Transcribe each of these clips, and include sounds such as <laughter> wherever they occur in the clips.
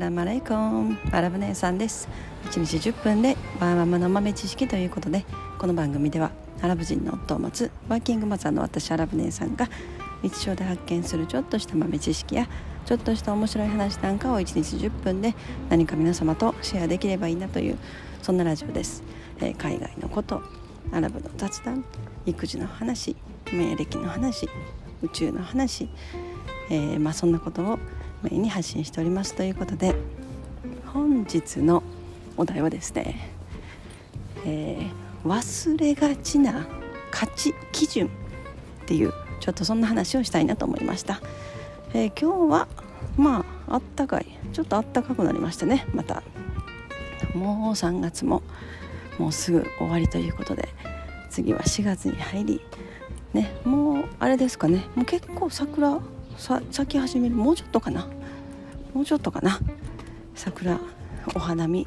ラムアライコンアラブ姉さんです1日10分でバーママの豆知識ということでこの番組ではアラブ人の夫を持つワーキングマザーの私アラブ姉さんが日常で発見するちょっとした豆知識やちょっとした面白い話なんかを1日10分で何か皆様とシェアできればいいなというそんなラジオです、えー、海外のことアラブの雑談育児の話免疫の話宇宙の話、えー、まあ、そんなことをメインに発信しておりますということで本日のお題はですね、えー、忘れがちな価値基準っていうちょっとそんな話をしたいなと思いました、えー、今日はまああったかいちょっとあったかくなりましたねまた。もう3月ももうすぐ終わりということで次は4月に入りねもうあれですかねもう結構桜咲き始めるもうちょっとかな。もうちょっとかな。桜お花見。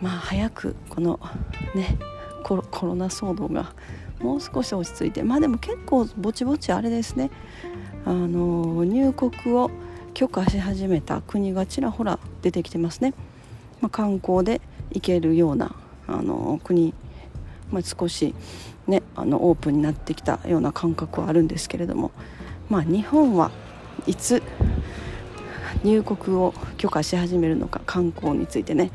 まあ早くこのねコロコロナ騒動がもう少し落ち着いて。まあでも結構ぼちぼちあれですね。あの入国を許可し始めた国がちらほら出てきてますね、まあ、観光で行けるようなあの国、まあ、少し、ね、あのオープンになってきたような感覚はあるんですけれども。まあ、日本はいつ入国を許可し始めるのか観光についてね。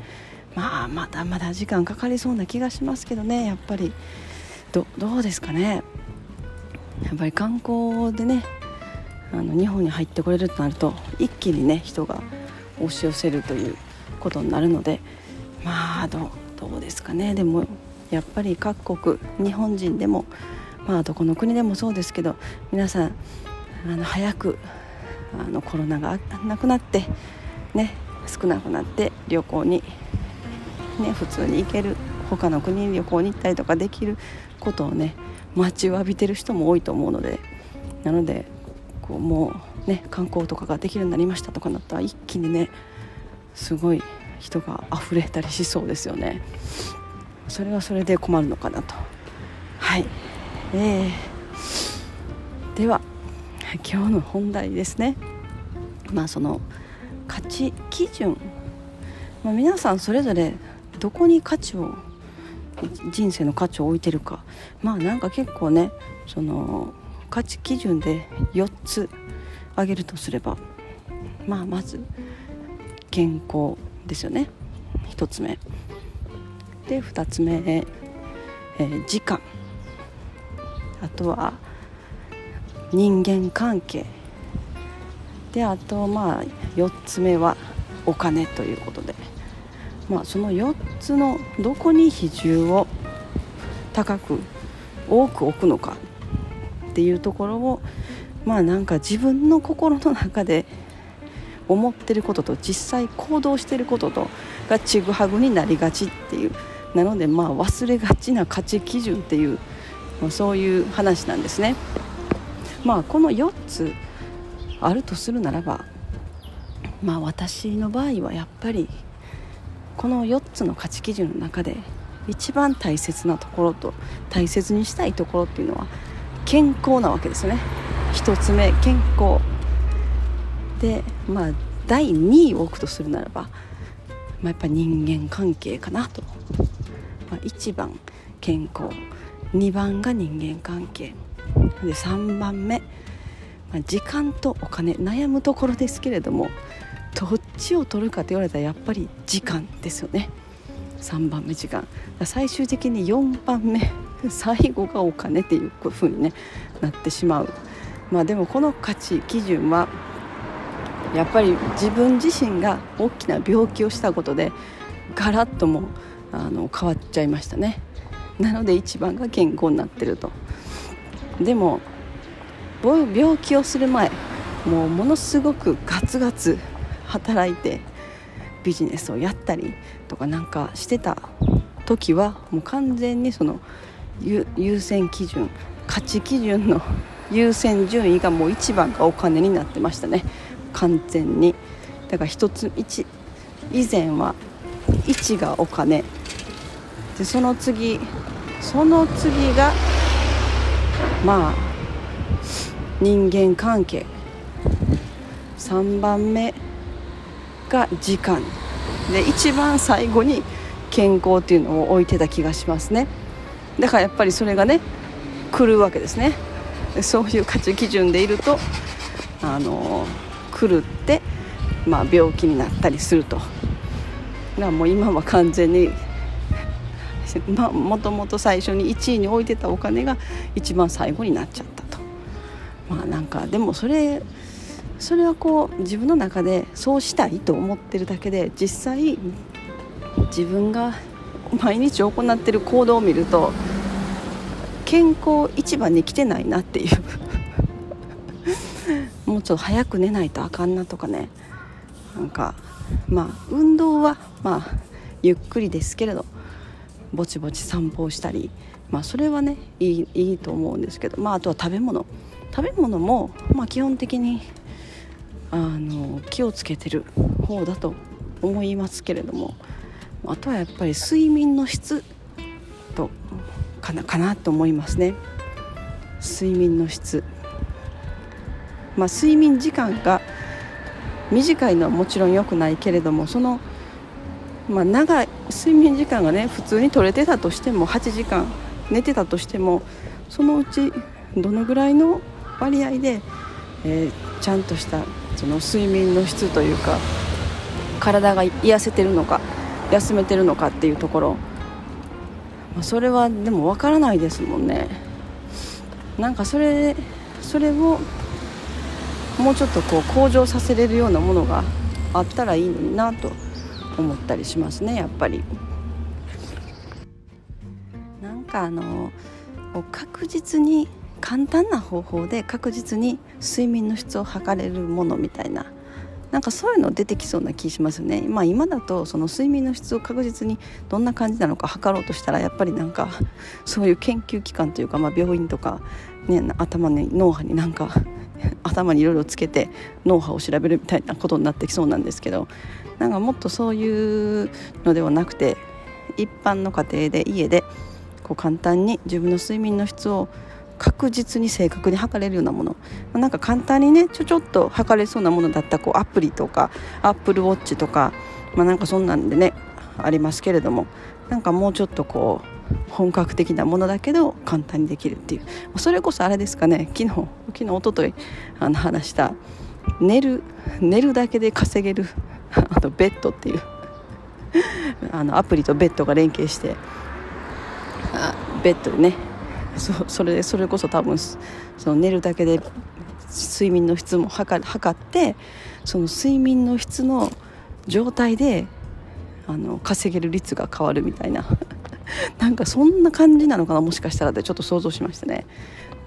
まあまだまだ時間かかりそうな気がしますけどねやっぱり。どうですかね。やっぱり観光でねあの日本に入ってこれるとなると一気にね人が押し寄せるということになるのでまあどどうですかね。でもやっぱり各国日本人でもまあどこの国でもそうですけど皆さんあの早くあのコロナがなくなってね少なくなって旅行にね普通に行ける他の国に旅行に行ったりとかできることをね待ちわびてる人も多いと思うのでなのでこうもうね観光とかができるようになりましたとかなったら一気にねすごい人が溢れたりしそうですよね。それはそれで困るのかなと。はい。えー、では今日の本題ですね。まあその価値基準、まあ、皆さんそれぞれどこに価値を人生の価値を置いてるか。まあなんか結構ねその価値基準で4つ挙げるとすればまあまず健康ですよね。1つ目。で2つ目、えー、時間。あとは人間関係。であとまあ4つ目はお金ということで、まあ、その4つのどこに比重を高く多く置くのかっていうところをまあなんか自分の心の中で思ってることと実際行動してることとがちぐはぐになりがちっていうなのでまあ忘れがちな価値基準っていうそういう話なんですね。まあこの4つあるとするならばまあ私の場合はやっぱりこの4つの価値基準の中で一番大切なところと大切にしたいところっていうのは健康なわけですね。1つ目健康。でまあ第2位を置くとするならば、まあ、やっぱ人間関係かなと、まあ、1番健康。2番が人間関係。で3番目、まあ、時間とお金悩むところですけれどもどっちを取るかと言われたらやっぱり時間ですよね。3番目時間。最終的に4番目最後がお金っていうふうに、ね、なってしまう。まあでもこの価値基準はやっぱり自分自身が大きな病気をしたことでガラッともあの変わっちゃいましたね。なので一番が健康になってると。でも病気をする前もうものすごくガツガツ働いてビジネスをやったりとかなんかしてた時はもう完全にその優先基準価値基準の優先順位がもう一番がお金になってましたね。完全に。だから一つ一以前は1がお金。でその次その次がまあ人間関係。3番目が時間。で一番最後に健康っていうのを置いてた気がしますね。だからやっぱりそれがね来るわけですね。そういう価値基準でいるとあの狂って、まあ、病気になったりすると。だからもう今は完全にまあ、もともと最初に1位に置いてたお金が一番最後になっちゃった。まあなんかでもそれそれはこう自分の中でそうしたいと思ってるだけで実際自分が毎日行ってる行動を見ると健康一番に来てないなっていう。<laughs> もうちょっと早く寝ないとあかんなとかね。なんかまあ運動はまあゆっくりですけれどぼちぼち散歩をしたりまあそれはねいいいいと思うんですけどまああとは食べ物。食べ物もまあ基本的にあの気をつけてる方だと思いますけれどもあとはやっぱり睡眠の質とかなかなと思いますね。睡眠の質。まあ睡眠時間が短いのはもちろん良くないけれどもその、まあ、長い睡眠時間がね普通に取れてたとしても8時間寝てたとしてもそのうちどのぐらいの割合で、えー、ちゃんとしたその睡眠の質というか体が癒せてるのか休めてるのかっていうところ。それはでも分からないですもんね。なんかそれそれをもうちょっとこう向上させれるようなものがあったらいいのになと思ったりしますねやっぱり。なんかあの確実に簡単な方法で確実に睡眠の質を測れるものみたいな。なんかそういうの出てきそうな気しますね、まあ、今だとその睡眠の質を確実にどんな感じなのか測ろうとしたらやっぱりなんかそういう研究機関というか、まあ、病院とか、ね、頭に脳波になんか頭にいろいろつけて脳波を調べるみたいなことになってきそうなんですけどなんかもっとそういうのではなくて一般の家庭で家でこう簡単に自分の睡眠の質を確実に正確に測れるようなもの。なんか簡単にねちょちょっと測れそうなものだったこうアプリとかアップルウォッチとか、まあ、なんかそんなんでねありますけれどもなんかもうちょっとこう本格的なものだけど簡単にできるっていう。それこそあれですかね昨日昨日一昨日あの話した寝る寝るだけで稼げる <laughs> あとベッドっていうあのアプリとベッドが連携してあベッドでねそ <laughs> それそれこそ多分その寝るだけで睡眠の質も測測ってその睡眠の質の状態であの稼げる率が変わるみたいな。<laughs> なんかそんな感じなのかなもしかしたらでちょっと想像しましたね。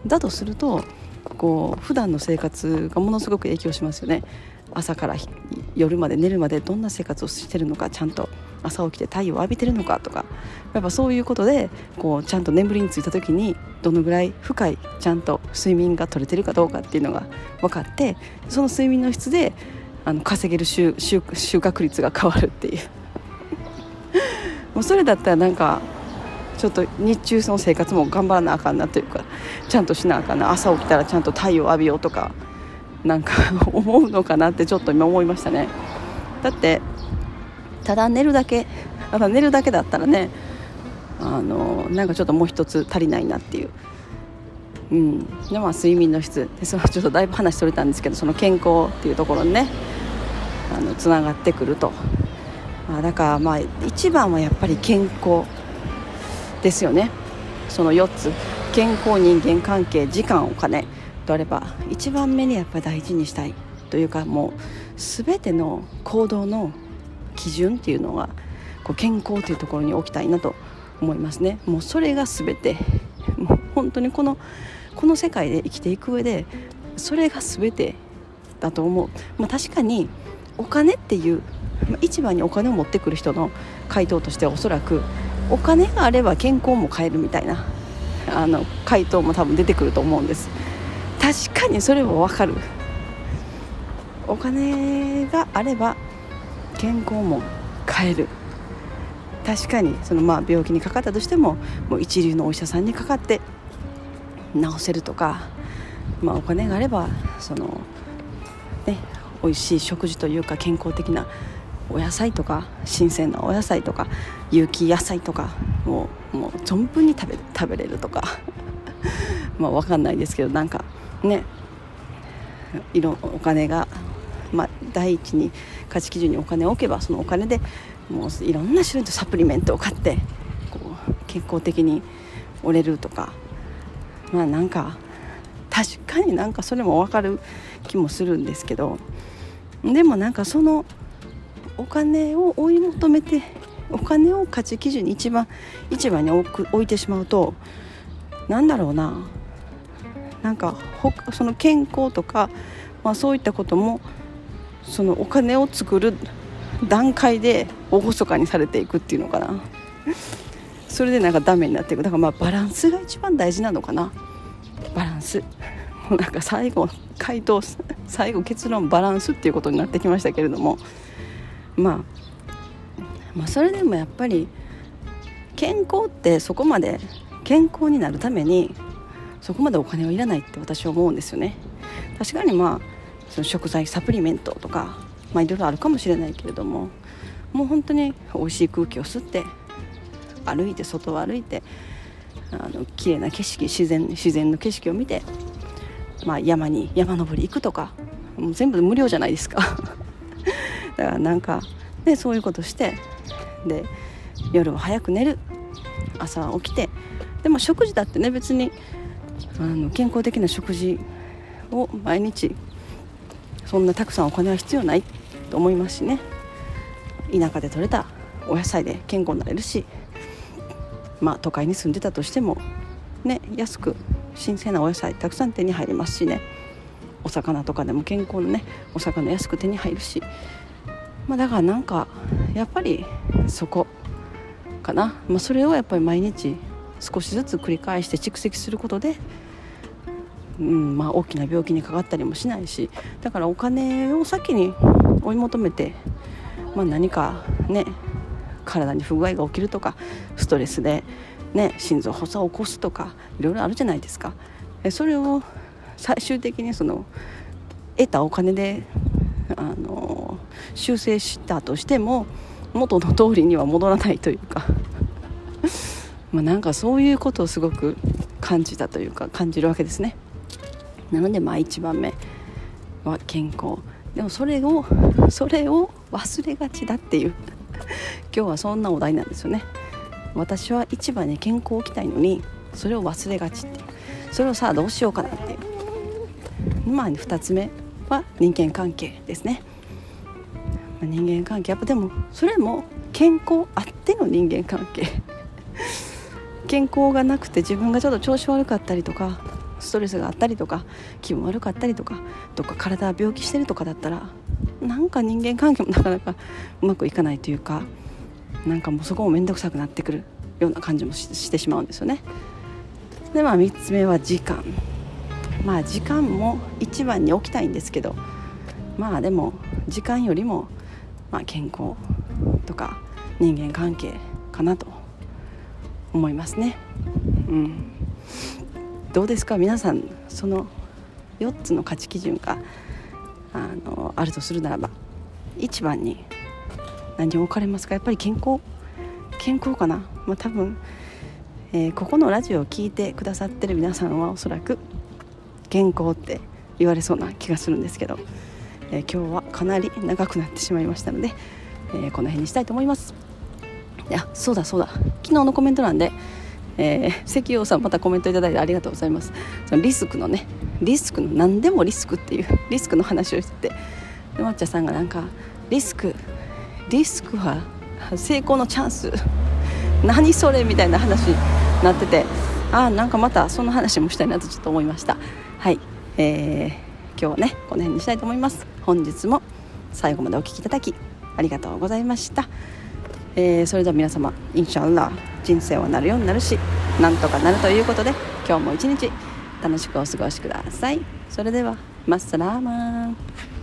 だとするとこう普段の生活がものすごく影響しますよね。朝から夜まで寝るまでどんな生活をしてるのかちゃんと朝起きて太陽を浴びてるのかとかやっぱそういうことでこうちゃんと眠りについた時にどのぐらい深いちゃんと睡眠が取れてるかどうかっていうのが分かってその睡眠の質であの稼げる収収収穫率が変わるっていう。<laughs> もうそれだったらなんかちょっと日中その生活も頑張らなあかんなというかちゃんとしなあかんな。朝起きたらちゃんと太陽浴びようとかなんか <laughs> 思うのかなってちょっと今思いましたね。だってただ寝るだけただ寝るだけだったらねあのなんかちょっともう一つ足りないなっていう、うん、でまあ睡眠の質。でそのちょっとだいぶ話それたんですけどその健康っていうところにねあのつながってくると、まあ、だからまあ一番はやっぱり健康ですよね。その4つ。健康人間関係時間お金。とあれば一番目にやっぱり大事にしたいというかもう全ての行動の基準っていうのがこう健康というところに置きたいなと思いますね。もうそれが全て。<laughs> もう本当にこのこの世界で生きていく上でそれが全てだと思う、まあ、確かにお金っていう、まあ、一番にお金を持ってくる人の回答としてはおそらくお金があれば健康も変えるみたいなあの回答も多分出てくると思うんです。確かにそれも分かる。お金があれば健康も変える。確かにそのまあ病気にかかったとしてももう一流のお医者さんにかかって治せるとか、まあ、お金があればその、ね、美味しい食事というか健康的なお野菜とか新鮮なお野菜とか有機野菜とかもうもう存分に食べ食べれるとか。<laughs> まあ分かんないですけどなんかね色お金が、まあ、第一に価値基準にお金を置けばそのお金でもういろんな種類のサプリメントを買ってこう健康的に折れるとかまあなんか確かになんかそれも分かる気もするんですけどでもなんかそのお金を追い求めてお金を価値基準に一番一番に置く置いてしまうとなんだろうな。なんかその健康とか、まあ、そういったこともそのお金を作る段階で厳かにされていくっていうのかな。<laughs> それでなんかダメになっていく。だからまあバランスが一番大事なのかな。バランス。も <laughs> うなんか最後回答 <laughs> 最後結論バランスっていうことになってきましたけれども、まあ、まあそれでもやっぱり健康ってそこまで健康になるためにそこまでお金はいらないって私は思うんですよね。確かにまあその食材サプリメントとかまあいろいろあるかもしれないけれどももう本当に美味しい空気を吸って歩いて外を歩いてあの綺麗な景色自然自然の景色を見て、まあ、山に山登り行くとかもう全部無料じゃないですか。<laughs> だからなんか、ね、そういうことしてで夜は早く寝る。朝起きてでも食事だってね別にあの健康的な食事を毎日そんなたくさんお金は必要ないと思いますしね。田舎で採れたお野菜で健康になれるしまあ都会に住んでたとしてもね安く新鮮なお野菜たくさん手に入りますしね。お魚とかでも健康のねお魚安く手に入るし。まあだからなんかやっぱりそこかな、まあ、それをやっぱり毎日少しずつ繰り返して蓄積することで、うんまあ、大きな病気にかかったりもしないしだからお金を先に追い求めて、まあ、何かね体に不具合が起きるとかストレスで、ね、心臓発作を起こすとかいろいろあるじゃないですか。それを最終的にその得たお金であの修正したとしても元の通りには戻らないというかまあなんかそういうことをすごく感じたというか感じるわけですね。なのでまあ1番目は健康。でもそれをそれを忘れがちだっていう。<laughs> 今日はそんなお題なんですよね。私は一番に健康を置きたいのにそれを忘れがちっていう。それをさあどうしようかなっていう。まあ2つ目は人間関係ですね、まあ、人間関係。やっぱでもそれも健康あっての人間関係。健康がなくて自分がちょっと調子悪かったりとかストレスがあったりとか気分悪かったりとかどっか体病気してるとかだったらなんか人間関係もなかなか <laughs> うまくいかないというかなんかもうそこも面倒くさくなってくるような感じもしてしまうんですよね。でまあ3つ目は時間まあ時間も一番に置きたいんですけどまあでも時間よりも、まあ、健康とか人間関係かなと思いますね。うん、どうですか？皆さんその4つの価値基準があのあるとするならば一番に何を置かれますか？やっぱり健康健康かな、まあ、多分、えー、ここのラジオを聴いてくださってる皆さんはおそらく健康って言われそうな気がするんですけど、えー、今日はかなり長くなってしまいましたので、えー、この辺にしたいと思います。いやそうだそうだ。昨日のコメント欄でえー、関陽さんまたコメントいただいてありがとうございます。そのリスクのねリスクの何でもリスクっていうリスクの話をしててで抹茶さんがなんかリスクリスクは成功のチャンス。何それみたいな話になっててああなんかまたその話もしたいなとちょっと思いました。はい、えー、今日はねこの辺にしたいと思います。本日も最後までお聴きいただきありがとうございました、えー、それでは皆様インシャンラ人生はなるようになるしなんとかなるということで今日も一日楽しくお過ごしください。それではマッサラーマン。